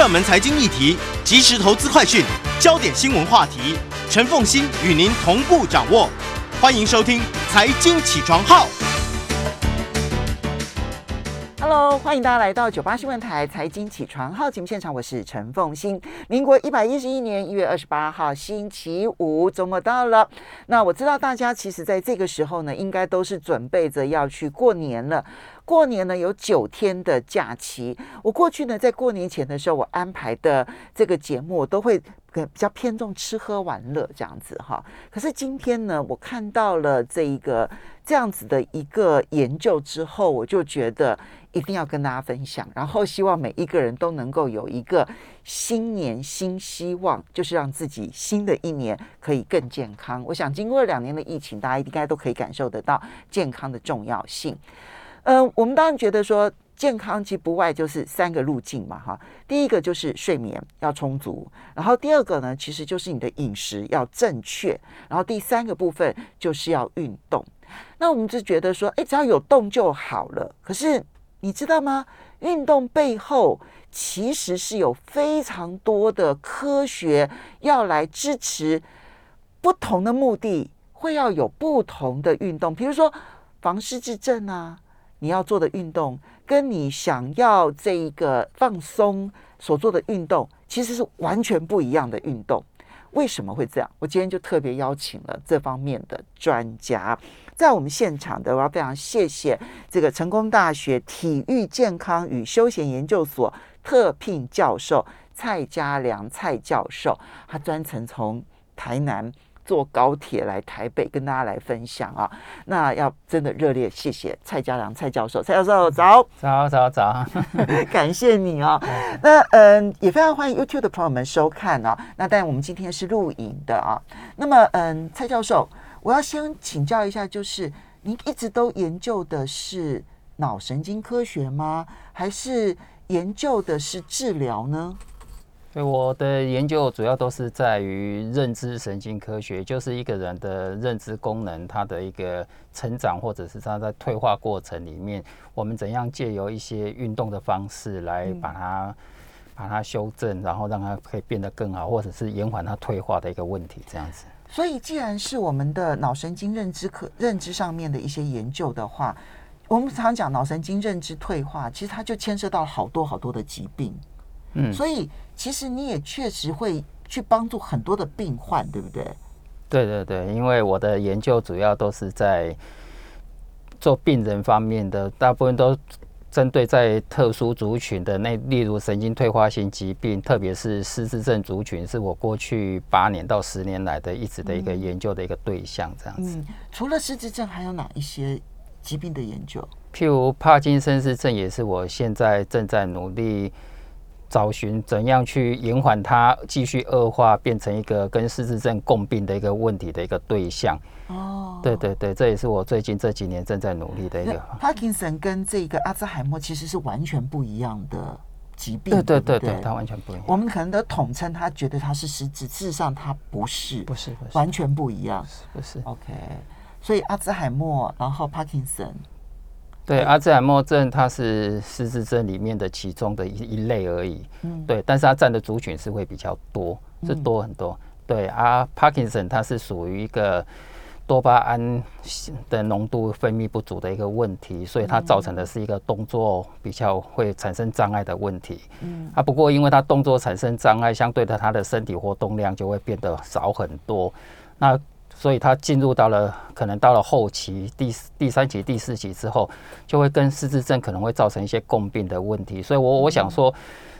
热门财经议题、即时投资快讯、焦点新闻话题，陈凤欣与您同步掌握。欢迎收听《财经起床号》。Hello，欢迎大家来到九八新闻台财经起床号节目现场，我是陈凤欣。民国一百一十一年一月二十八号星期五，周末到了。那我知道大家其实在这个时候呢，应该都是准备着要去过年了。过年呢有九天的假期，我过去呢在过年前的时候，我安排的这个节目都会比较偏重吃喝玩乐这样子哈。可是今天呢，我看到了这一个这样子的一个研究之后，我就觉得一定要跟大家分享，然后希望每一个人都能够有一个新年新希望，就是让自己新的一年可以更健康。我想经过了两年的疫情，大家应该都可以感受得到健康的重要性。嗯，我们当然觉得说健康其实不外就是三个路径嘛，哈。第一个就是睡眠要充足，然后第二个呢，其实就是你的饮食要正确，然后第三个部分就是要运动。那我们就觉得说，哎，只要有动就好了。可是你知道吗？运动背后其实是有非常多的科学要来支持，不同的目的会要有不同的运动，比如说防失智症啊。你要做的运动，跟你想要这一个放松所做的运动，其实是完全不一样的运动。为什么会这样？我今天就特别邀请了这方面的专家，在我们现场的，我要非常谢谢这个成功大学体育健康与休闲研究所特聘教授蔡家良蔡教授，他专程从台南。坐高铁来台北跟大家来分享啊，那要真的热烈谢谢蔡家良蔡教授，蔡教授早早早早，感谢你啊。那嗯，也非常欢迎 YouTube 的朋友们收看啊。那但我们今天是录影的啊。那么嗯，蔡教授，我要先请教一下，就是您一直都研究的是脑神经科学吗？还是研究的是治疗呢？对我的研究主要都是在于认知神经科学，就是一个人的认知功能，他的一个成长，或者是他在退化过程里面，我们怎样借由一些运动的方式来把它把它修正，然后让它可以变得更好，或者是延缓它退化的一个问题，这样子。所以，既然是我们的脑神经认知科认知上面的一些研究的话，我们常讲脑神经认知退化，其实它就牵涉到好多好多的疾病。嗯，所以其实你也确实会去帮助很多的病患，对不对？对对对，因为我的研究主要都是在做病人方面的，大部分都针对在特殊族群的那，例如神经退化性疾病，特别是失智症族群，是我过去八年到十年来的一直的一个研究的一个对象。这样子，除了失智症，还有哪一些疾病的研究？譬如帕金森氏症，也是我现在正在努力。找寻怎样去延缓它继续恶化，变成一个跟失智症共病的一个问题的一个对象。哦，对对对，这也是我最近这几年正在努力的一个。帕金森跟这个阿兹海默其实是完全不一样的疾病。对对对对，它完全不一样。我们可能都统称他觉得他是失智，事实上他不是，不是，完全不一样，不是。OK，所以阿兹海默，然后帕金森。对，阿兹海默症它是失智症里面的其中的一一类而已。嗯，对，但是它占的族群是会比较多，是多很多。对，啊，帕金森它是属于一个多巴胺的浓度分泌不足的一个问题，所以它造成的是一个动作比较会产生障碍的问题。嗯，啊，不过因为它动作产生障碍，相对的它的身体活动量就会变得少很多。那所以他进入到了可能到了后期第第三期第四期之后，就会跟失智症可能会造成一些共病的问题。所以，我我想说，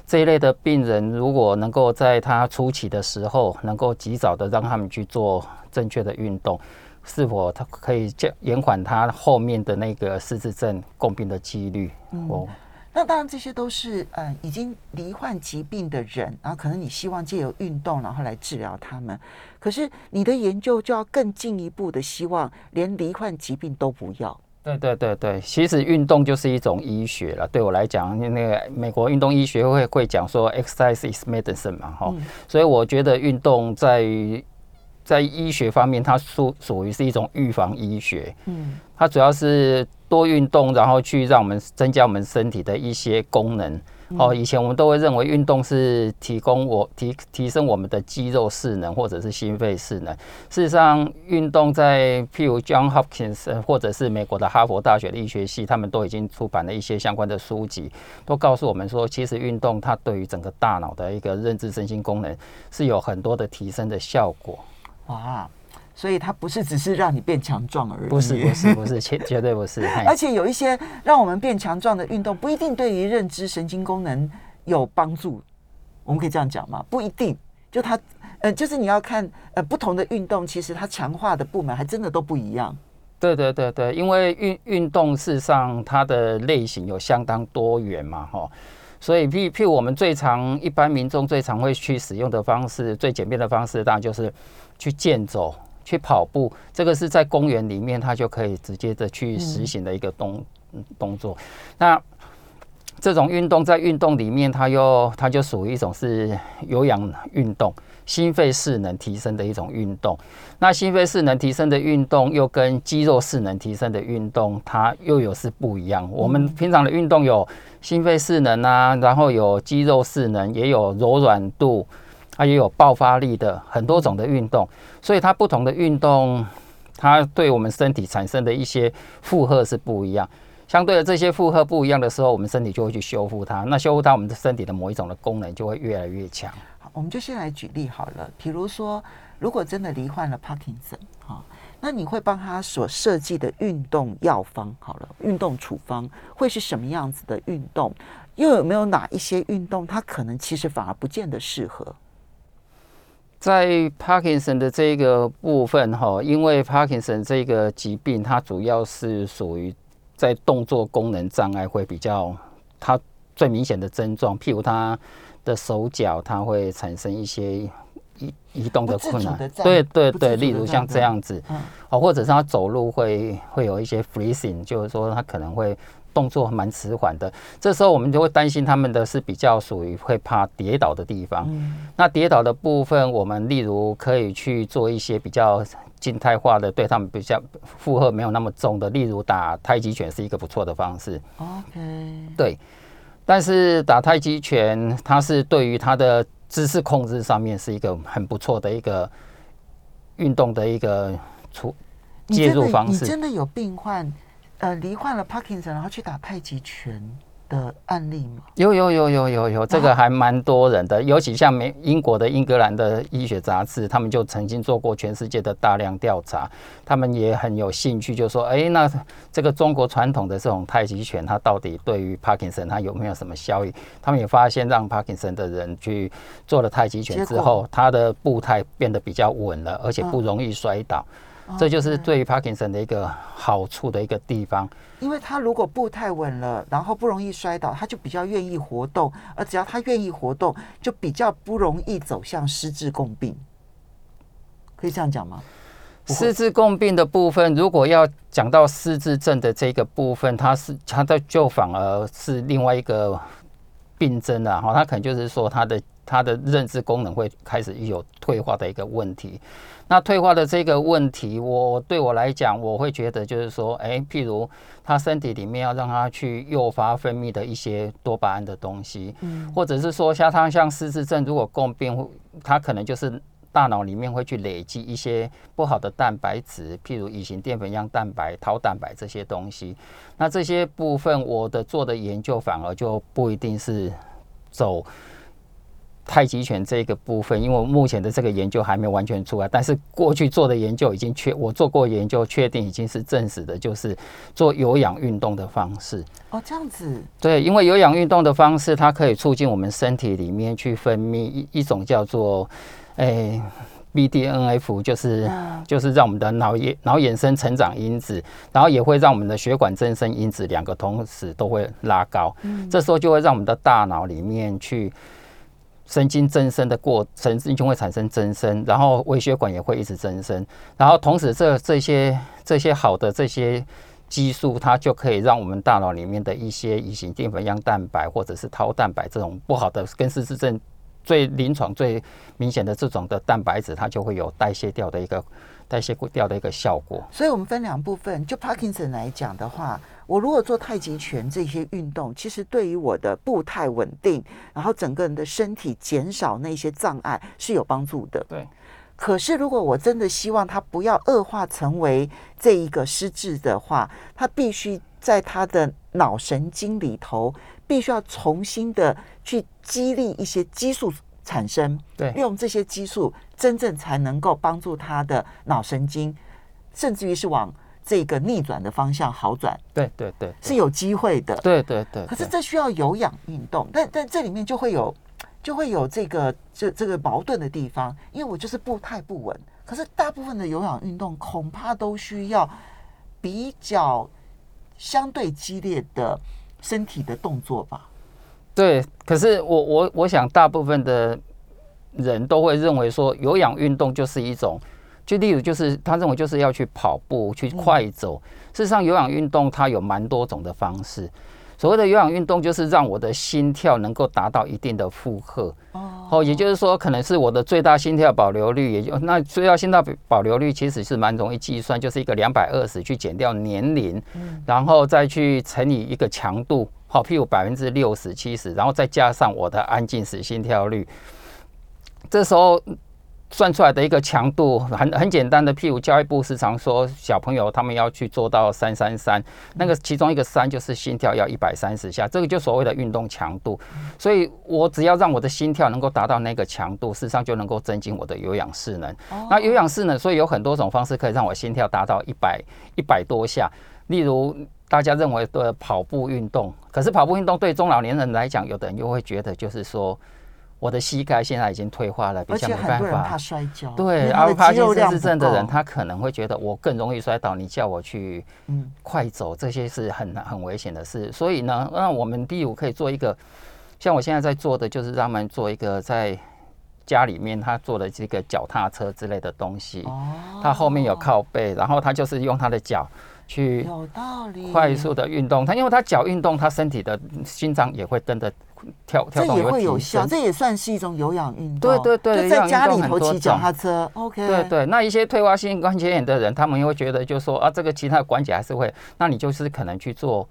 这一类的病人如果能够在他初期的时候，能够及早的让他们去做正确的运动，是否他可以降延缓他后面的那个失智症共病的几率？哦。那当然，这些都是嗯已经罹患疾病的人，然后可能你希望借由运动，然后来治疗他们。可是你的研究就要更进一步的，希望连罹患疾病都不要。对对对对，其实运动就是一种医学了。对我来讲，那个美国运动医学会会讲说，exercise is medicine 嘛，哈。所以我觉得运动在在医学方面，它属属于是一种预防医学。嗯，它主要是多运动，然后去让我们增加我们身体的一些功能，哦，以前我们都会认为运动是提供我提提升我们的肌肉势能或者是心肺势能。事实上，运动在譬如 John Hopkins 或者是美国的哈佛大学的医学系，他们都已经出版了一些相关的书籍，都告诉我们说，其实运动它对于整个大脑的一个认知身心功能是有很多的提升的效果。哇！所以它不是只是让你变强壮而已，不是不是不是，绝绝对不是。而且有一些让我们变强壮的运动，不一定对于认知神经功能有帮助。我们可以这样讲吗？不一定。就它，呃，就是你要看，呃，不同的运动，其实它强化的部门还真的都不一样。对对对对，因为运运动事实上它的类型有相当多元嘛，哈。所以譬譬如我们最常一般民众最常会去使用的方式，最简便的方式，当然就是去健走。去跑步，这个是在公园里面，它就可以直接的去实行的一个动动作。那这种运动在运动里面，它又它就属于一种是有氧运动，心肺势能提升的一种运动。那心肺势能提升的运动，又跟肌肉势能提升的运动，它又有是不一样。我们平常的运动有心肺势能啊，然后有肌肉势能，也有柔软度。它也有爆发力的很多种的运动，所以它不同的运动，它对我们身体产生的一些负荷是不一样。相对的，这些负荷不一样的时候，我们身体就会去修复它。那修复它，我们的身体的某一种的功能就会越来越强。好，我们就先来举例好了。比如说，如果真的罹患了帕金森，哈，那你会帮他所设计的运动药方，好了，运动处方会是什么样子的运动？又有没有哪一些运动，它可能其实反而不见得适合？在 Parkinson 的这个部分哈，因为 Parkinson 这个疾病，它主要是属于在动作功能障碍会比较，它最明显的症状，譬如他的手脚，它会产生一些移移动的困难，对对对，例如像这样子，哦，或者是他走路会会有一些 freezing，就是说他可能会。动作蛮迟缓的，这时候我们就会担心他们的是比较属于会怕跌倒的地方。那跌倒的部分，我们例如可以去做一些比较静态化的，对他们比较负荷没有那么重的，例如打太极拳是一个不错的方式。OK，对。但是打太极拳，它是对于它的姿势控制上面是一个很不错的一个运动的一个出介入方式。你真的有病患？呃，罹患了 Parkinson，然后去打太极拳的案例吗？有有有有有有，这个还蛮多人的，尤其像美英国的英格兰的医学杂志，他们就曾经做过全世界的大量调查，他们也很有兴趣，就说，哎，那这个中国传统的这种太极拳，它到底对于 Parkinson 它有没有什么效益？他们也发现，让 Parkinson 的人去做了太极拳之后，他的步态变得比较稳了，而且不容易摔倒。这就是对于 Parkinson 的一个好处的一个地方，因为他如果步太稳了，然后不容易摔倒，他就比较愿意活动，而只要他愿意活动，就比较不容易走向失智共病。可以这样讲吗？失智共病的部分，如果要讲到失智症的这个部分，它是它的就反而是另外一个病症了哈，它可能就是说他的他的认知功能会开始有退化的一个问题。那退化的这个问题，我对我来讲，我会觉得就是说，哎，譬如他身体里面要让他去诱发分泌的一些多巴胺的东西，嗯，或者是说像他像失智症，如果共病，他可能就是大脑里面会去累积一些不好的蛋白质，譬如乙型淀粉样蛋白、桃蛋白这些东西。那这些部分，我的做的研究反而就不一定是走。太极拳这个部分，因为目前的这个研究还没完全出来，但是过去做的研究已经确，我做过研究，确定已经是证实的，就是做有氧运动的方式。哦，这样子。对，因为有氧运动的方式，它可以促进我们身体里面去分泌一一种叫做，诶，BDNF，就是就是让我们的脑衍脑衍生成长因子，然后也会让我们的血管增生因子两个同时都会拉高。嗯。这时候就会让我们的大脑里面去。神经增生的过程，神经会产生增生，然后微血管也会一直增生，然后同时这这些这些好的这些激素，它就可以让我们大脑里面的一些乙型淀粉样蛋白或者是桃蛋白这种不好的，跟失智症最临床最明显的这种的蛋白质，它就会有代谢掉的一个代谢掉的一个效果。所以我们分两部分，就 Parkinson 来讲的话。我如果做太极拳这些运动，其实对于我的步态稳定，然后整个人的身体减少那些障碍是有帮助的。对。可是如果我真的希望他不要恶化成为这一个失智的话，他必须在他的脑神经里头，必须要重新的去激励一些激素产生。对。利用这些激素，真正才能够帮助他的脑神经，甚至于是往。这个逆转的方向好转，对对对，是有机会的。对对对。可是这需要有氧运动，但但这里面就会有就会有这个这这个矛盾的地方，因为我就是步态不稳。可是大部分的有氧运动恐怕都需要比较相对激烈的身体的动作吧？对。可是我我我想，大部分的人都会认为说，有氧运动就是一种。就例如，就是他认为就是要去跑步、去快走。事实上，有氧运动它有蛮多种的方式。所谓的有氧运动，就是让我的心跳能够达到一定的负荷。哦，也就是说，可能是我的最大心跳保留率，也就那最大心跳保留率其实是蛮容易计算，就是一个两百二十去减掉年龄，然后再去乘以一个强度，好，譬如百分之六十、七十，然后再加上我的安静时心跳率，这时候。算出来的一个强度很很简单的，譬如教育部时常说小朋友他们要去做到三三三，那个其中一个三就是心跳要一百三十下，这个就所谓的运动强度。所以我只要让我的心跳能够达到那个强度，事实上就能够增进我的有氧势能。那有氧势能，所以有很多种方式可以让我心跳达到一百一百多下。例如大家认为的跑步运动，可是跑步运动对中老年人来讲，有的人又会觉得就是说。我的膝盖现在已经退化了，比较没办法。怕摔跤。对，而帕金森症的人，他可能会觉得我更容易摔倒。你叫我去嗯快走，这些是很很危险的事。所以呢，那我们第五可以做一个，像我现在在做的，就是让他们做一个在家里面他做的这个脚踏车之类的东西。哦。他后面有靠背，然后他就是用他的脚。去有道理，快速的运动，他因为他脚运动，他身体的心脏也会跟着跳跳动，这也会有效，这也算是一种有氧运动。对对对，就在家里头骑脚踏车，OK。对对，那一些退化性关节炎的人，他们会觉得就说啊，这个其他的关节还是会，那你就是可能去做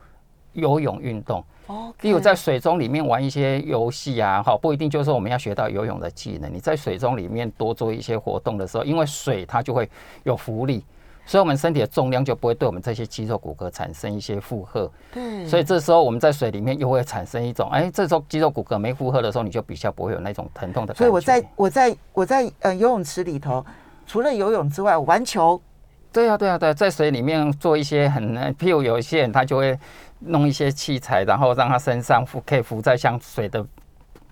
游泳运动，哦，例如在水中里面玩一些游戏啊，好，不一定就是说我们要学到游泳的技能，你在水中里面多做一些活动的时候，因为水它就会有浮力。所以，我们身体的重量就不会对我们这些肌肉骨骼产生一些负荷。对。所以，这时候我们在水里面又会产生一种，哎，这时候肌肉骨骼没负荷的时候，你就比较不会有那种疼痛的感觉。所以，我在我在我在呃游泳池里头，除了游泳之外，玩球。对啊，对啊，对，在水里面做一些很，譬如有一些人他就会弄一些器材，然后让他身上浮可以浮在像水的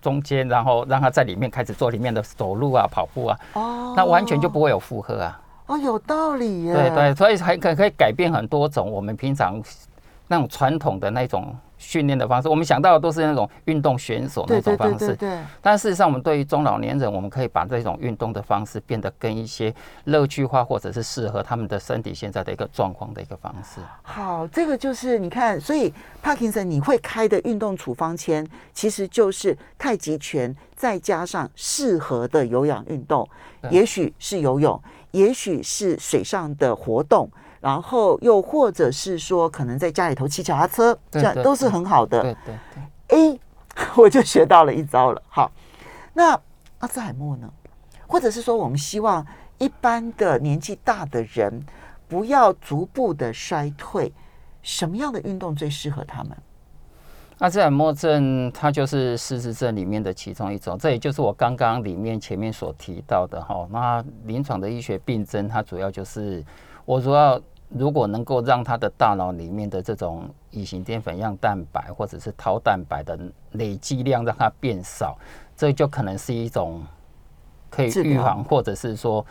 中间，然后让他在里面开始做里面的走路啊、跑步啊。哦。那完全就不会有负荷啊。哦，有道理耶！对对，所以还可可以改变很多种我们平常那种传统的那种训练的方式。我们想到的都是那种运动选手那种方式，对。但事实上，我们对于中老年人，我们可以把这种运动的方式变得跟一些乐趣化，或者是适合他们的身体现在的一个状况的一个方式。好，这个就是你看，所以帕金森你会开的运动处方签，其实就是太极拳再加上适合的有氧运动，也许是游泳。也许是水上的活动，然后又或者是说，可能在家里头骑脚踏车，这样都是很好的。对对对。哎，我就学到了一招了。好，那阿兹海默呢？或者是说，我们希望一般的年纪大的人不要逐步的衰退，什么样的运动最适合他们？阿兹海默症，它就是失智症里面的其中一种，这也就是我刚刚里面前面所提到的哈。那临床的医学病症，它主要就是我主要如果能够让他的大脑里面的这种乙型淀粉样蛋白或者是桃蛋白的累积量让它变少，这就可能是一种可以预防，或者是说。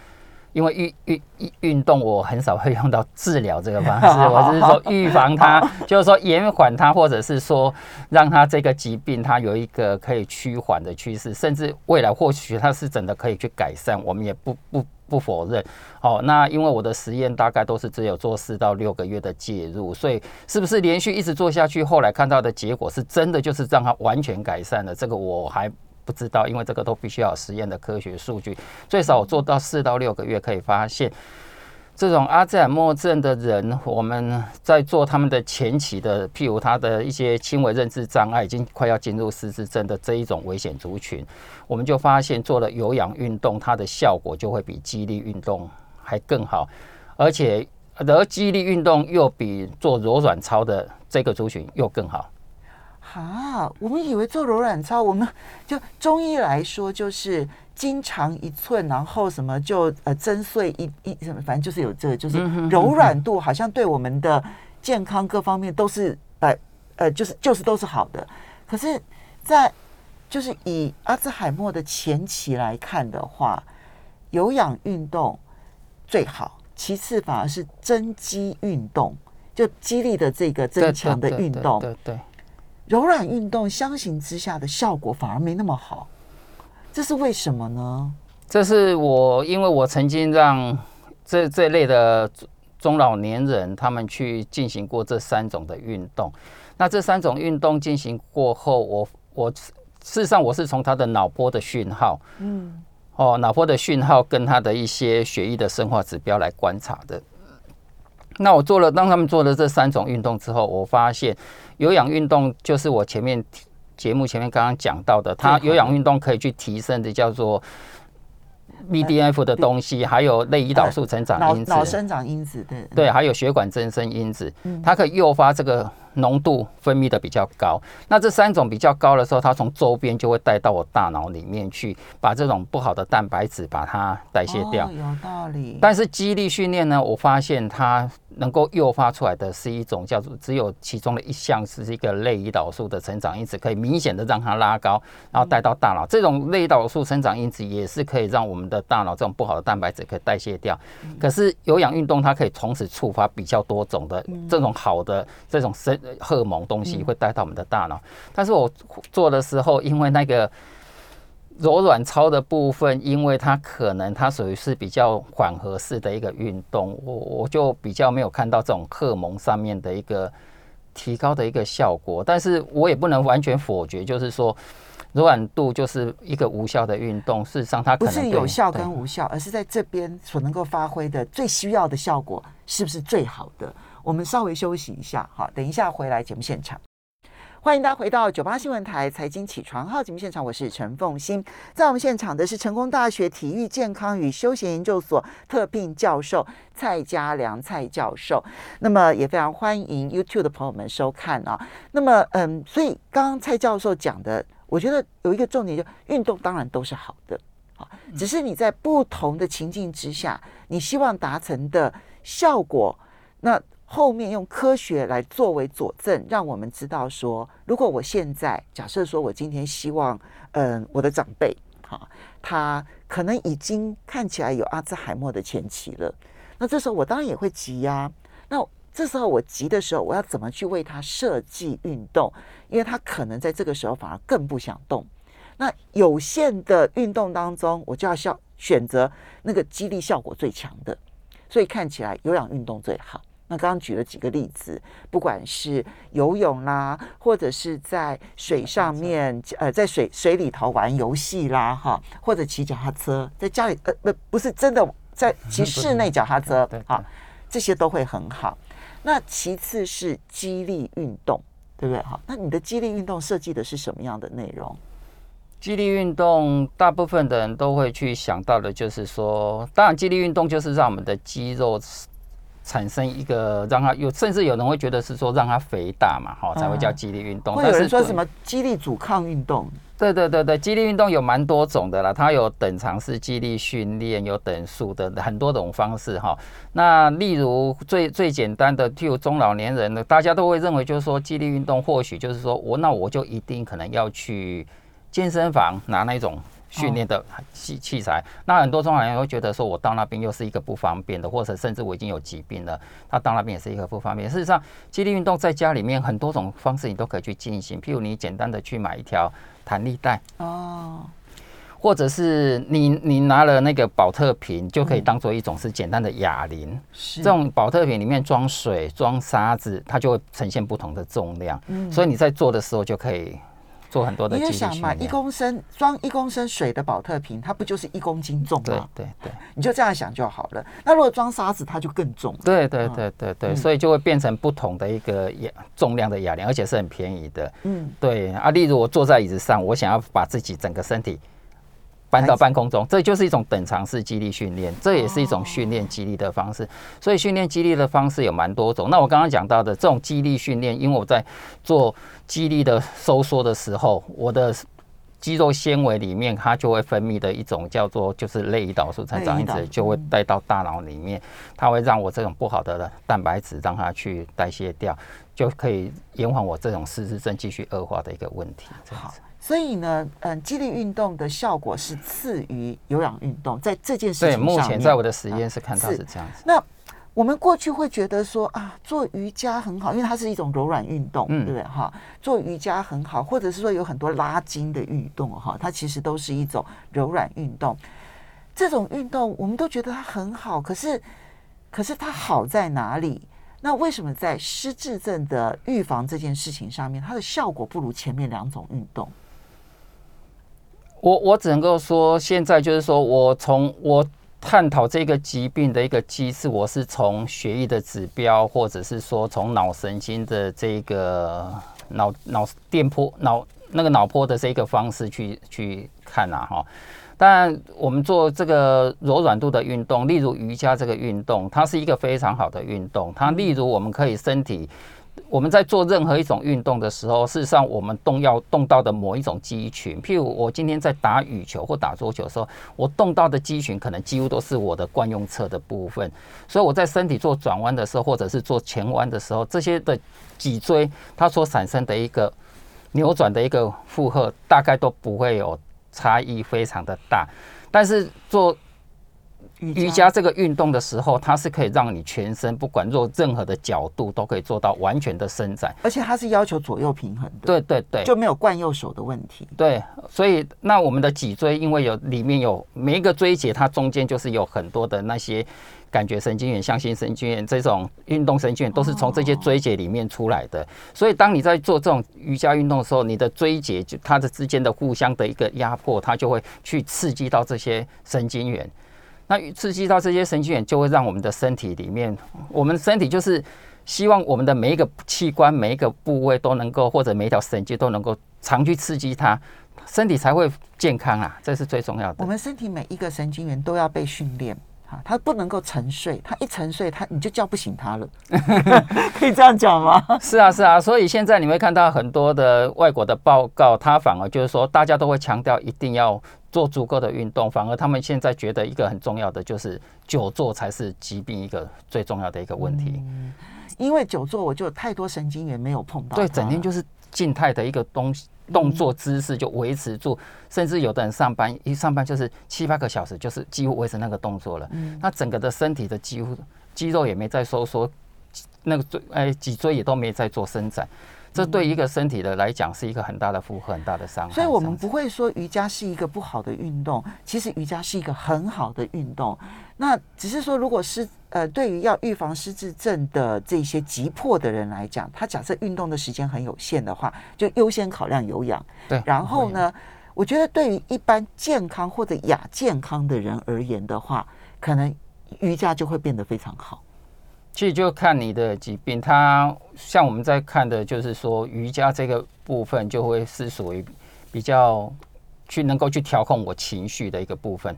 因为运运运运动，我很少会用到治疗这个方式，我是说预防它，就是说延缓它，或者是说让它这个疾病它有一个可以趋缓的趋势，甚至未来或许它是真的可以去改善，我们也不不不否认。好，那因为我的实验大概都是只有做四到六个月的介入，所以是不是连续一直做下去，后来看到的结果是真的就是让它完全改善了？这个我还。不知道，因为这个都必须要有实验的科学数据，最少我做到四到六个月可以发现，这种阿兹海默症的人，我们在做他们的前期的，譬如他的一些轻微认知障碍，已经快要进入失智症的这一种危险族群，我们就发现做了有氧运动，它的效果就会比肌力运动还更好，而且而肌力运动又比做柔软操的这个族群又更好。啊，我们以为做柔软操，我们就中医来说就是筋长一寸，然后什么就呃增碎一一什么，反正就是有这个，就是柔软度好像对我们的健康各方面都是呃呃就是就是都是好的。可是，在就是以阿兹海默的前期来看的话，有氧运动最好，其次反而是增肌运动，就肌力的这个增强的运动，对对。柔软运动相形之下的效果反而没那么好，这是为什么呢？这是我因为我曾经让这这类的中老年人他们去进行过这三种的运动，那这三种运动进行过后，我我事实上我是从他的脑波的讯号，嗯，哦，脑波的讯号跟他的一些血液的生化指标来观察的。那我做了，当他们做了这三种运动之后，我发现有氧运动就是我前面节目前面刚刚讲到的，它有氧运动可以去提升的叫做 BDF 的东西，还有类胰岛素成长因子、脑生长因子，对对，还有血管增生因子，它可以诱发这个。浓度分泌的比较高，那这三种比较高的时候，它从周边就会带到我大脑里面去，把这种不好的蛋白质把它代谢掉。有道理。但是肌力训练呢，我发现它能够诱发出来的是一种叫做只有其中的一项是一个类胰岛素的成长因子，可以明显的让它拉高，然后带到大脑。这种类胰岛素生长因子也是可以让我们的大脑这种不好的蛋白质可以代谢掉。可是有氧运动它可以从此触发比较多种的这种好的这种生。荷尔蒙东西会带到我们的大脑，但是我做的时候，因为那个柔软操的部分，因为它可能它属于是比较缓和式的一个运动，我我就比较没有看到这种荷尔蒙上面的一个提高的一个效果。但是我也不能完全否决，就是说柔软度就是一个无效的运动。事实上，它不是有效跟无效，而是在这边所能够发挥的最需要的效果是不是最好的？我们稍微休息一下，好，等一下回来节目现场。欢迎大家回到九八新闻台财经起床号节目现场，我是陈凤欣。在我们现场的是成功大学体育健康与休闲研究所特聘教授蔡家良蔡教授。那么也非常欢迎 YouTube 的朋友们收看啊。那么，嗯，所以刚刚蔡教授讲的，我觉得有一个重点，就运动当然都是好的，好，只是你在不同的情境之下，你希望达成的效果，那。后面用科学来作为佐证，让我们知道说，如果我现在假设说我今天希望，嗯，我的长辈，哈，他可能已经看起来有阿兹海默的前期了，那这时候我当然也会急呀。那这时候我急的时候，我要怎么去为他设计运动？因为他可能在这个时候反而更不想动。那有限的运动当中，我就要选选择那个激励效果最强的，所以看起来有氧运动最好。那刚刚举了几个例子，不管是游泳啦，或者是在水上面，呃，在水水里头玩游戏啦，哈，或者骑脚踏车，在家里，呃，不，不是真的在 骑室内脚踏车，啊，这些都会很好。那其次是激励运动，对不对？哈，那你的激励运动设计的是什么样的内容？激励运动，大部分的人都会去想到的，就是说，当然，激励运动就是让我们的肌肉。产生一个让它有，甚至有人会觉得是说让它肥大嘛，哈，才会叫激励运动。会有人说什么激励阻抗运动？对对对对，激励运动有蛮多种的啦，它有等长式激励训练，有等速的很多种方式哈。那例如最最简单的，譬如中老年人的，大家都会认为就是说激励运动或许就是说我那我就一定可能要去健身房拿那种。训练的器器材，那很多中老年人会觉得说，我到那边又是一个不方便的，或者甚至我已经有疾病了，他到那边也是一个不方便。事实上，肌力运动在家里面很多种方式你都可以去进行，譬如你简单的去买一条弹力带哦，或者是你你拿了那个保特瓶，就可以当做一种是简单的哑铃。这种保特瓶里面装水、装沙子，它就会呈现不同的重量，嗯所以你在做的时候就可以。做很多的你肌力也想嘛，一。公升装一公升水的保特瓶，它不就是一公斤重吗？对对你就这样想就好了。那如果装沙子，它就更重。对对对对对，嗯所以就会变成不同的一个哑重量的哑铃，而且是很便宜的。嗯，对啊，例如我坐在椅子上，我想要把自己整个身体搬到半空中，这就是一种等长式肌力训练，这也是一种训练肌力的方式。所以训练肌力的方式有蛮多种。那我刚刚讲到的这种肌力训练，因为我在做肌力的收缩的时候，我的肌肉纤维里面它就会分泌的一种叫做就是类胰岛素成长因子，就会带到大脑里面，它会让我这种不好的蛋白质让它去代谢掉，就可以延缓我这种失智症继续恶化的一个问题。这样好子。所以呢，嗯，肌力运动的效果是次于有氧运动，在这件事情，上对目前在我的实验室看到是是这样子。那我们过去会觉得说啊，做瑜伽很好，因为它是一种柔软运动，嗯对不对哈？做瑜伽很好，或者是说有很多拉筋的运动哈，它其实都是一种柔软运动。这种运动我们都觉得它很好，可是可是它好在哪里？那为什么在失智症的预防这件事情上面，它的效果不如前面两种运动？我我只能够说，现在就是说我从我探讨这个疾病的一个机制，我是从血液的指标，或者是说从脑神经的这个脑脑电波脑那个脑波的这个方式去去看啊哈。当然，我们做这个柔软度的运动，例如瑜伽这个运动，它是一个非常好的运动。它例如我们可以身体我们在做任何一种运动的时候，事实上我们动要动到的某一种肌群，譬如我今天在打羽球或打桌球的时候，我动到的肌群可能几乎都是我的惯用侧的部分，所以我在身体做转弯的时候，或者是做前弯的时候，这些的脊椎它所产生的一个扭转的一个负荷，大概都不会有差异非常的大，但是做瑜伽这个运动的时候，它是可以让你全身不管做任何的角度都可以做到完全的伸展。而且它是要求左右平衡的，对对对，就没有惯右手的问题。对，所以那我们的脊椎，因为有里面有每一个椎节，它中间就是有很多的那些感觉神经元、向心神经元这种运动神经元，都是从这些椎节里面出来的。所以当你在做这种瑜伽运动的时候，你的椎节就它的之间的互相的一个压迫，它就会去刺激到这些神经元。那刺激到这些神经元，就会让我们的身体里面，我们身体就是希望我们的每一个器官、每一个部位都能够，或者每一条神经都能够常去刺激它，身体才会健康啊，这是最重要的。我们身体每一个神经元都要被训练。啊，他不能够沉睡，他一沉睡，他你就叫不醒他了，可以这样讲吗？是啊，是啊，所以现在你会看到很多的外国的报告，他反而就是说，大家都会强调一定要做足够的运动，反而他们现在觉得一个很重要的就是久坐才是疾病一个最重要的一个问题。因为久坐我就有太多神经元没有碰到对，整天就是静态的一个东西。动作姿势就维持住，甚至有的人上班一上班就是七八个小时，就是几乎维持那个动作了。那整个的身体的几乎肌肉也没在收缩，那个椎哎脊椎也都没在做伸展，这对一个身体的来讲是一个很大的负荷，很大的伤害。所以我们不会说瑜伽是一个不好的运动，其实瑜伽是一个很好的运动。那只是说，如果失呃对于要预防失智症的这些急迫的人来讲，他假设运动的时间很有限的话，就优先考量有氧。对，然后呢，我觉得对于一般健康或者亚健康的人而言的话，可能瑜伽就会变得非常好。其实就看你的疾病，它像我们在看的，就是说瑜伽这个部分就会是属于比较去能够去调控我情绪的一个部分。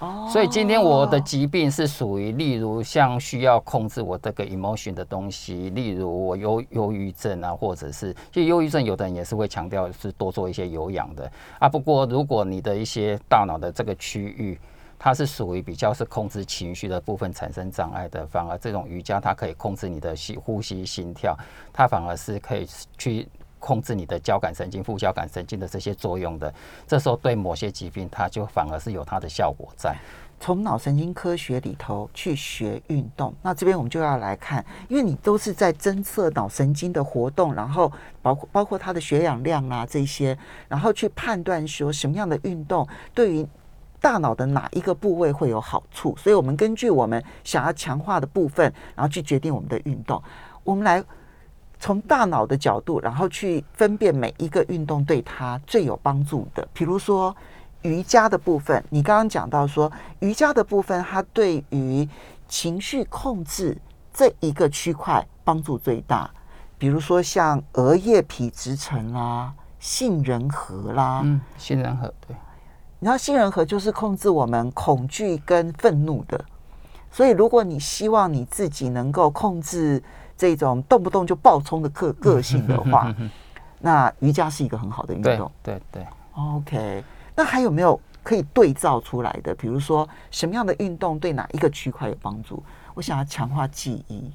哦所以今天我的疾病是属于，例如像需要控制我这个 emotion 的东西，例如我忧忧郁症啊，或者是其实忧郁症，有的人也是会强调是多做一些有氧的啊。不过如果你的一些大脑的这个区域，它是属于比较是控制情绪的部分产生障碍的，反而这种瑜伽它可以控制你的吸呼吸、心跳，它反而是可以去控制你的交感神经、副交感神经的这些作用的。这时候对某些疾病，它就反而是有它的效果在。从脑神经科学里头去学运动，那这边我们就要来看，因为你都是在侦测脑神经的活动，然后包括包括它的血氧量啊这些，然后去判断说什么样的运动对于大脑的哪一个部位会有好处，所以我们根据我们想要强化的部分，然后去决定我们的运动。我们来从大脑的角度，然后去分辨每一个运动对他最有帮助的。比如说瑜伽的部分，你刚刚讲到说瑜伽的部分，它对于情绪控制这一个区块帮助最大。比如说像额叶皮质层啦、杏仁核啦，嗯，杏仁核对。然后杏仁核就是控制我们恐惧跟愤怒的。所以，如果你希望你自己能够控制这种动不动就暴冲的个个性的话，那瑜伽是一个很好的运动。对对。OK，那还有没有可以对照出来的？比如说，什么样的运动对哪一个区块有帮助？我想要强化记忆，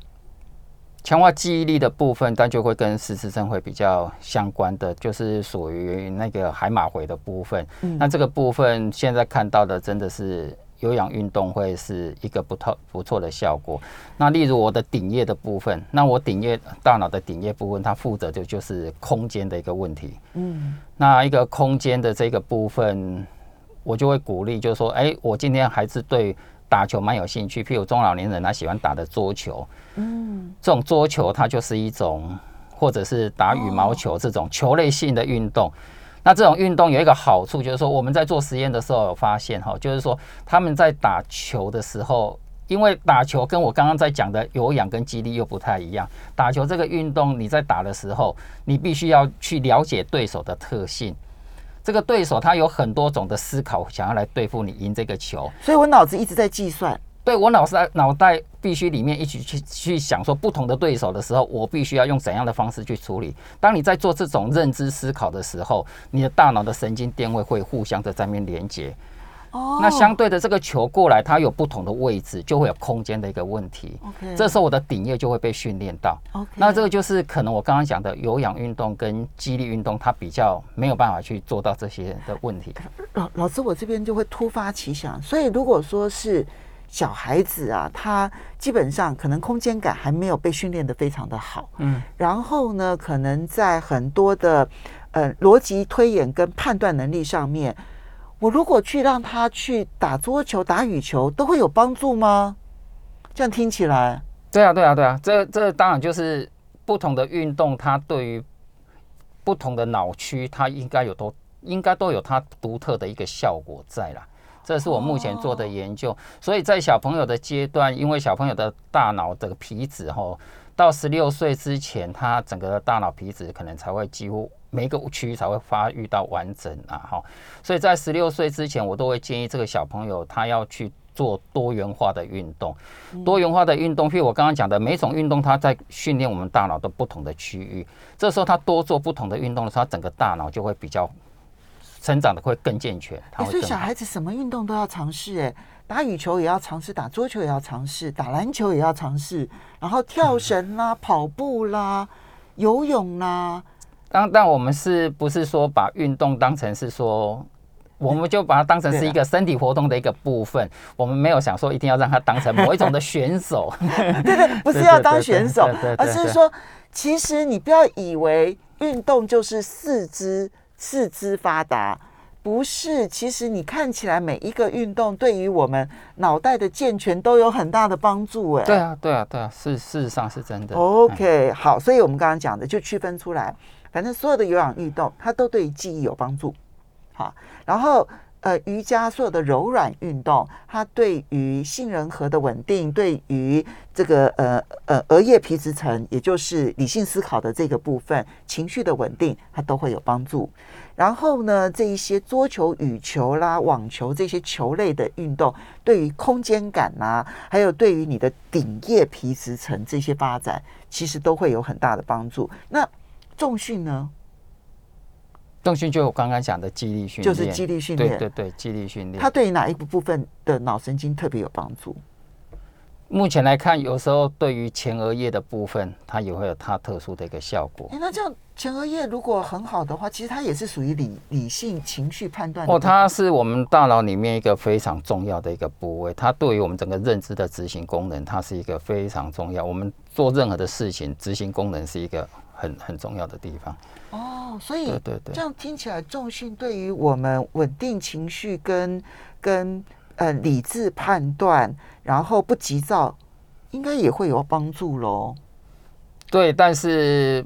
强化记忆力的部分，但就会跟失智症会比较相关的，就是属于那个海马回的部分。那这个部分现在看到的，真的是。有氧运动会是一个不错不错的效果。那例如我的顶叶的部分，那我顶叶大脑的顶叶部分，它负责的就是空间的一个问题。嗯，那一个空间的这个部分，我就会鼓励，就是说，哎，我今天还是对打球蛮有兴趣。譬如中老年人他喜欢打的桌球，嗯，这种桌球它就是一种，或者是打羽毛球这种球类性的运动。那这种运动有一个好处，就是说我们在做实验的时候有发现哈，就是说他们在打球的时候，因为打球跟我刚刚在讲的有氧跟肌力又不太一样。打球这个运动，你在打的时候，你必须要去了解对手的特性。这个对手他有很多种的思考，想要来对付你赢这个球。所以我脑子一直在计算。对我脑袋脑袋必须里面一起去去想说不同的对手的时候，我必须要用怎样的方式去处理。当你在做这种认知思考的时候，你的大脑的神经电位会互相的在面连接。哦，那相对的这个球过来，它有不同的位置，就会有空间的一个问题。OK，这时候我的顶叶就会被训练到。OK，那这个就是可能我刚刚讲的有氧运动跟肌力运动，它比较没有办法去做到这些的问题。老老师，我这边就会突发奇想，所以如果说是。小孩子啊，他基本上可能空间感还没有被训练的非常的好，嗯，然后呢，可能在很多的呃逻辑推演跟判断能力上面，我如果去让他去打桌球、打羽球，都会有帮助吗？这样听起来，对啊，对啊，对啊，这这当然就是不同的运动，它对于不同的脑区，它应该有都应该都有它独特的一个效果在啦。这是我目前做的研究，所以在小朋友的阶段，因为小朋友的大脑的皮质哈，到十六岁之前，他整个大脑皮质可能才会几乎每个区域才会发育到完整啊哈，所以在十六岁之前，我都会建议这个小朋友他要去做多元化的运动，多元化的运动，譬如我刚刚讲的，每种运动它在训练我们大脑的不同的区域，这时候他多做不同的运动的时候，他整个大脑就会比较。成长的会更健全，所以小孩子什么运动都要尝试，哎，打羽球也要尝试，打桌球也要尝试，打篮球也要尝试，然后跳绳啦、跑步啦、游泳啦。当但我们是不是说把运动当成是说，我们就把它当成是一个身体活动的一个部分，我们没有想说一定要让它当成某一种的选手。对对，不是要当选手，而是说，其实你不要以为运动就是四肢。四肢发达不是，其实你看起来每一个运动对于我们脑袋的健全都有很大的帮助，哎，对啊，对啊，对啊，是事实上是真的。OK，好，所以我们刚刚讲的就区分出来，反正所有的有氧运动它都对记忆有帮助，好，然后。呃，瑜伽所有的柔软运动，它对于杏仁核的稳定，对于这个呃呃额叶皮质层，也就是理性思考的这个部分，情绪的稳定，它都会有帮助。然后呢，这一些桌球、羽球啦、网球这些球类的运动，对于空间感呐，还有对于你的顶叶皮质层这些发展，其实都会有很大的帮助。那重训呢？重训就我刚刚讲的激励训练，就是激励训练，对对对，激励训练。它对于哪一个部分的脑神经特别有帮助？目前来看，有时候对于前额叶的部分，它也会有它特殊的一个效果。那这样前额叶如果很好的话，其实它也是属于理理性情绪判断。哦，它是我们大脑里面一个非常重要的一个部位，它对于我们整个认知的执行功能，它是一个非常重要。我们做任何的事情，执行功能是一个很很重要的地方。哦，所以对对这样听起来，重训对于我们稳定情绪跟跟呃理智判断，然后不急躁，应该也会有帮助喽。对，但是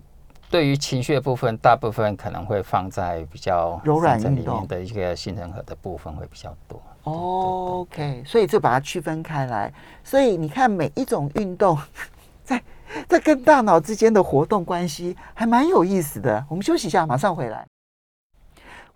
对于情绪的部分，大部分可能会放在比较柔软里面的一个杏仁核的部分会比较多。OK，所以就把它区分开来。所以你看，每一种运动 在这跟大脑之间的活动关系还蛮有意思的。我们休息一下，马上回来。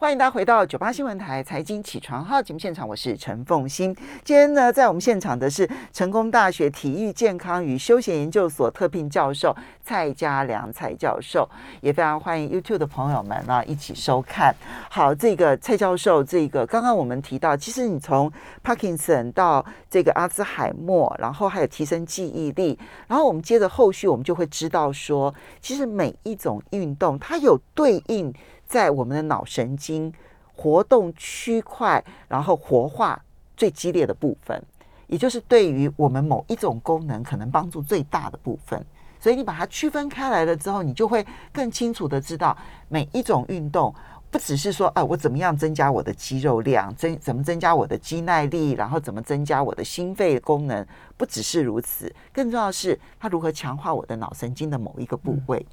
欢迎大家回到九八新闻台财经起床号节目现场，我是陈凤欣。今天呢，在我们现场的是成功大学体育健康与休闲研究所特聘教授蔡家良蔡教授，也非常欢迎 YouTube 的朋友们呢一起收看。好，这个蔡教授，这个刚刚我们提到，其实你从 Parkinson 到这个阿兹海默，然后还有提升记忆力，然后我们接着后续我们就会知道说，其实每一种运动它有对应在我们的脑神经活动区块，然后活化最激烈的部分，也就是对于我们某一种功能可能帮助最大的部分。所以你把它区分开来了之后，你就会更清楚的知道每一种运动。不只是说，啊，我怎么样增加我的肌肉量，增怎么增加我的肌耐力，然后怎么增加我的心肺功能，不只是如此，更重要的是它如何强化我的脑神经的某一个部位。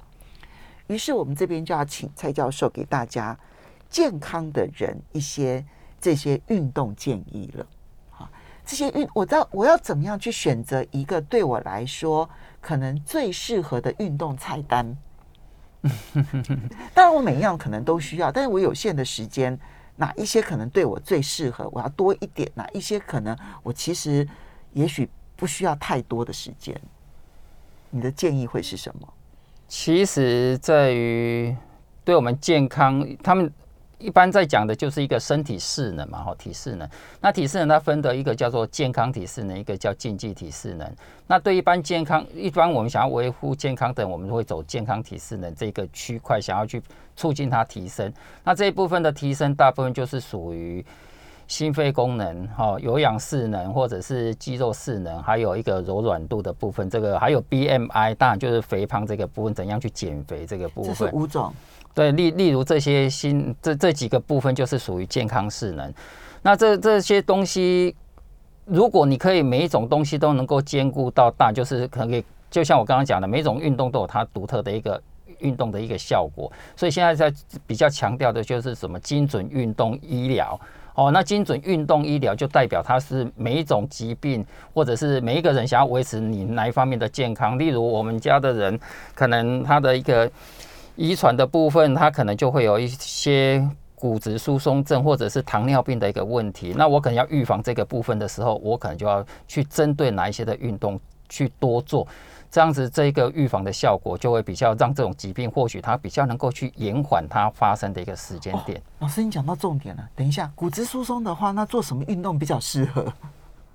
于是我们这边就要请蔡教授给大家健康的人一些这些运动建议了。好，这些运我知道我要怎么样去选择一个对我来说可能最适合的运动菜单。当然，我每一样可能都需要，但是我有限的时间，哪一些可能对我最适合，我要多一点；哪一些可能我其实也许不需要太多的时间。你的建议会是什么？其实在于对我们健康，他们一般在讲的就是一个身体势能嘛，哈，体适能。那体适能它分的一个叫做健康体适能，一个叫竞技体适能。那对一般健康，一般我们想要维护健康的，我们会走健康体适能这个区块，想要去促进它提升。那这一部分的提升，大部分就是属于。心肺功能、哈有氧势能，或者是肌肉势能，还有一个柔软度的部分，这个还有 BMI，当然就是肥胖这个部分，怎样去减肥这个部这是分。五种。对，例例如这些心这这几个部分就是属于健康势能。那这这些东西，如果你可以每一种东西都能够兼顾到大，就是可以，就像我刚刚讲的，每种运动都有它独特的一个运动的一个效果。所以现在在比较强调的就是什么精准运动医疗。哦，那精准运动医疗就代表它是每一种疾病，或者是每一个人想要维持你哪一方面的健康。例如我们家的人，可能他的一个遗传的部分，他可能就会有一些骨质疏松症或者是糖尿病的一个问题。那我可能要预防这个部分的时候，我可能就要去针对哪一些的运动去多做。这样子，这个预防的效果就会比较让这种疾病，或许它比较能够去延缓它发生的一个时间点。老师，你讲到重点了。等一下，骨质疏松的话，那做什么运动比较适合？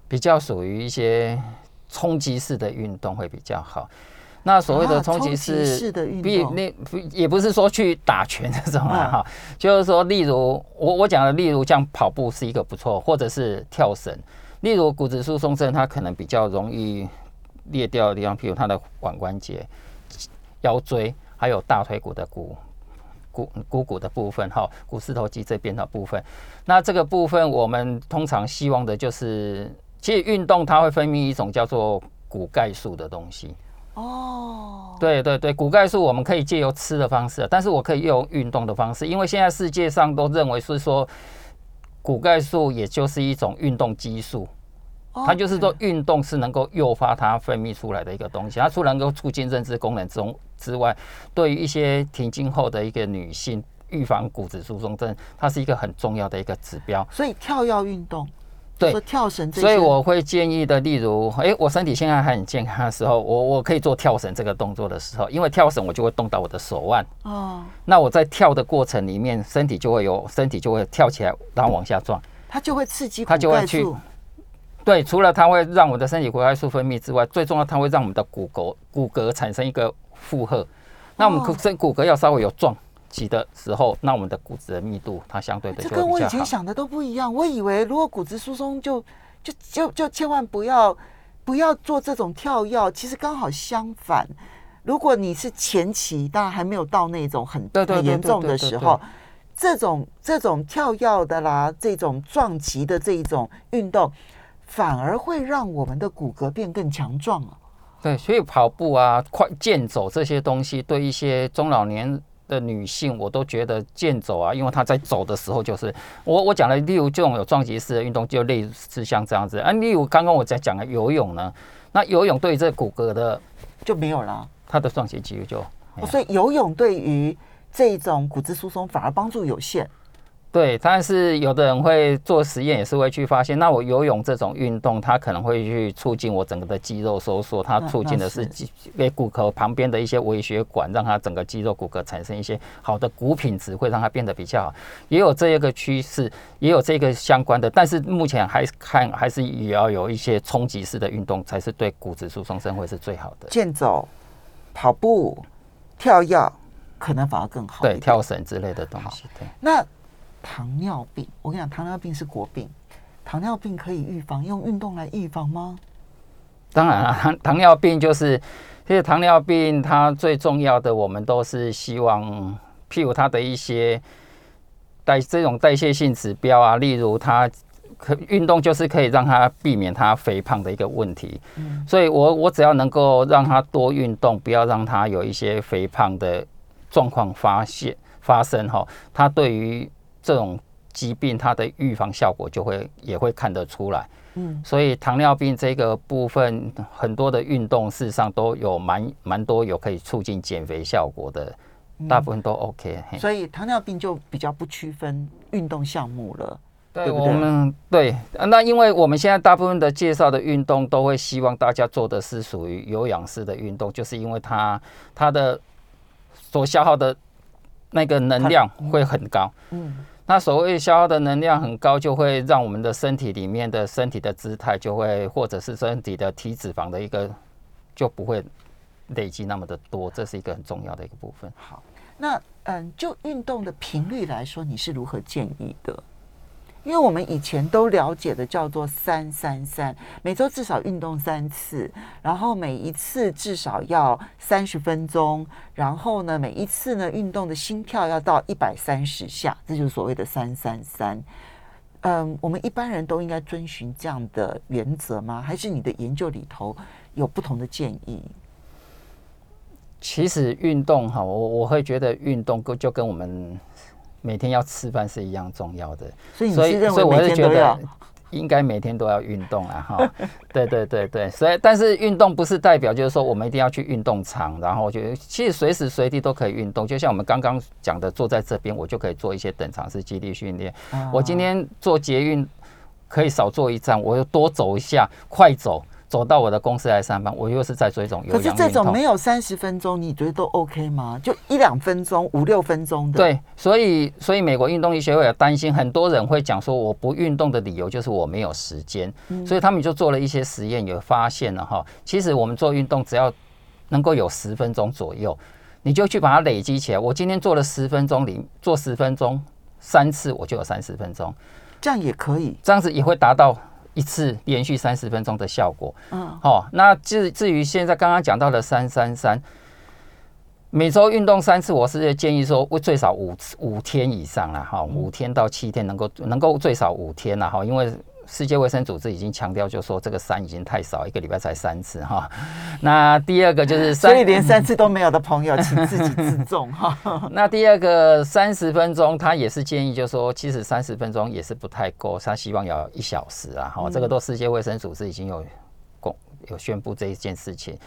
比较属于一些冲击式的运动会比较好。那所谓的冲击啊冲击式的运动比那也不是说去打拳这种啊哈，就是说，例如我我讲的，例如像跑步是一个不错，或者是跳绳。例如骨质疏松症，它可能比较容易裂掉的地方，譬如它的腕关节、腰椎，还有大腿骨的骨股股骨的部分，哈，股四头肌这边的部分。那这个部分，我们通常希望的就是，其实运动它会分泌一种叫做骨钙素的东西。哦，对对对，骨钙素我们可以借由吃的方式，但是我可以用运动的方式，因为现在世界上都认为是说，骨钙素也就是一种运动激素。它就是说，运动是能够诱发它分泌出来的一个东西。它除了能够促进认知功能中之外，对于一些停经后的一个女性预防骨质疏松症，它是一个很重要的一个指标。所以跳跃运动，对跳绳这，所以我会建议的，例如，哎，我身体现在还很健康的时候，我我可以做跳绳这个动作的时候，因为跳绳我就会动到我的手腕。哦，那我在跳的过程里面，身体就会有身体就会跳起来，然后往下撞。它就会刺激它就会去。对，除了它会让我的身体骨钙素分泌之外，最重要它会让我们的骨骼骨骼产生一个负荷。那我们骨身骨骼要稍微有撞击的时候，那我们的骨质的密度它相对的这跟我以。前想的都不一样。我以为如果骨质疏松就就就就千万不要不要做这种跳药，其实刚好相反。如果你是前期，当然还没有到那种很很严重的时候，这种这种跳药的啦，这种撞击的这一种运动，反而会让我们的骨骼变更强壮啊。对，所以跑步啊、快健走这些东西，对一些中老年的女性，我都觉得健走啊，因为她在走的时候，就是我我讲的，例如这种有撞击式的运动，就类似像这样子啊。例如刚刚我在讲的游泳呢，那游泳对于这骨骼的就没有了。它的撞击几率就，所以游泳对于这种骨质疏松反而帮助有限。对，但是有的人会做实验，也是会去发现，那我游泳这种运动，它可能会去促进我整个的肌肉收缩，它促进的是给骨骼旁边的一些微血管，让它整个肌肉骨骼产生一些好的骨品质，会让它变得比较好。也有这一个趋势，也有这个相关的，但是目前还看还是也要有一些冲击式的运动，才是对骨质疏松生会是最好的。健走、跑步、跳跃，可能反而更好。对，跳绳之类的东西。对，那。糖尿病，我跟你讲，糖尿病是国病。糖尿病可以预防，用运动来预防吗？当然了，糖糖尿病就是，其实糖尿病它最重要的，我们都是希望，譬如它的一些代这种代谢性指标啊，例如它可运动就是可以让它避免它肥胖的一个问题。嗯，所以我我只要能够让它多运动，不要让它有一些肥胖的状况发现发生哈，它对于这种疾病，它的预防效果就会也会看得出来。嗯，所以糖尿病这个部分，很多的运动事实上都有蛮蛮多有可以促进减肥效果的，大部分都 OK。所以糖尿病就比较不区分运动项目了，对我们对。那因为我们现在大部分的介绍的运动，都会希望大家做的是属于有氧式的运动，就是因为它它的所消耗的那个能量会很高。嗯。那所谓消耗的能量很高，就会让我们的身体里面的身体的姿态就会，或者是身体的体脂肪的一个就不会累积那么的多，这是一个很重要的一个部分。好，那嗯，就运动的频率来说，你是如何建议的？因为我们以前都了解的叫做三三三，每周至少运动三次，然后每一次至少要三十分钟，然后呢，每一次呢运动的心跳要到一百三十下，这就是所谓的三三三。嗯，我们一般人都应该遵循这样的原则吗？还是你的研究里头有不同的建议？其实运动哈，我我会觉得运动跟就跟我们。每天要吃饭是一样重要的，所以所以我是觉得应该每天都要运动啊！哈，对对对对，所以但是运动不是代表就是说我们一定要去运动场，然后就其实随时随地都可以运动，就像我们刚刚讲的，坐在这边我就可以做一些等长式肌力训练。我今天做捷运可以少做一站，我又多走一下，快走。走到我的公司来上班，我又是在做一种有氧可是这种没有三十分钟，你觉得都 OK 吗？就一两分钟、五六分钟的。对，所以所以美国运动医学会也担心，很多人会讲说我不运动的理由就是我没有时间，所以他们就做了一些实验，有发现了哈，其实我们做运动只要能够有十分钟左右，你就去把它累积起来。我今天做了十分钟，里做十分钟三次，我就有三十分钟，这样也可以，这样子也会达到。一次连续三十分钟的效果，嗯，好，那至至于现在刚刚讲到的三三三，每周运动三次，我是建议说，最少五五天以上了，哈，五天到七天能够能够最少五天了，哈，因为。世界卫生组织已经强调，就说这个三已经太少，一个礼拜才三次哈。那第二个就是所以连三次都没有的朋友，请自己自重哈。那第二个三十分钟，他也是建议，就说其实三十分钟也是不太够，他希望要一小时啊。哈，这个都世界卫生组织已经有公有宣布这一件事情。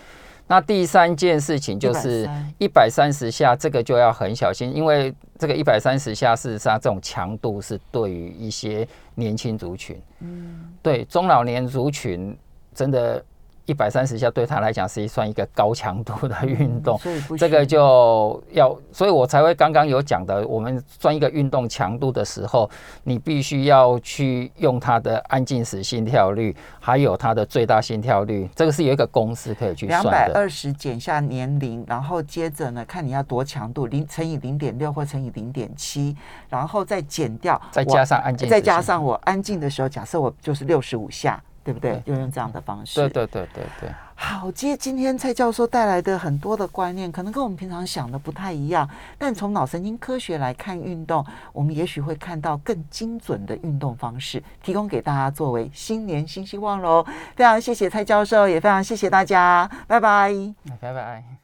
那第三件事情就是一百三十下，这个就要很小心，因为这个一百三十下事实上这种强度是对于一些年轻族群，嗯，对中老年族群真的。一百三十下对他来讲是算一个高强度的运动，这个就要，所以我才会刚刚有讲的，我们算一个运动强度的时候，你必须要去用它的安静时心跳率，还有它的最大心跳率，这个是有一个公式可以去算的。两百二十减下年龄，然后接着呢，看你要多强度，零乘以零点六或乘以零点七，然后再减掉，再加上安静，再加上我安静的时候，假设我就是六十五下。对不对？就用这样的方式。对对对对对。好，接今天蔡教授带来的很多的观念，可能跟我们平常想的不太一样。但从脑神经科学来看运动，我们也许会看到更精准的运动方式，提供给大家作为新年新希望喽。非常谢谢蔡教授，也非常谢谢大家，拜拜，拜拜。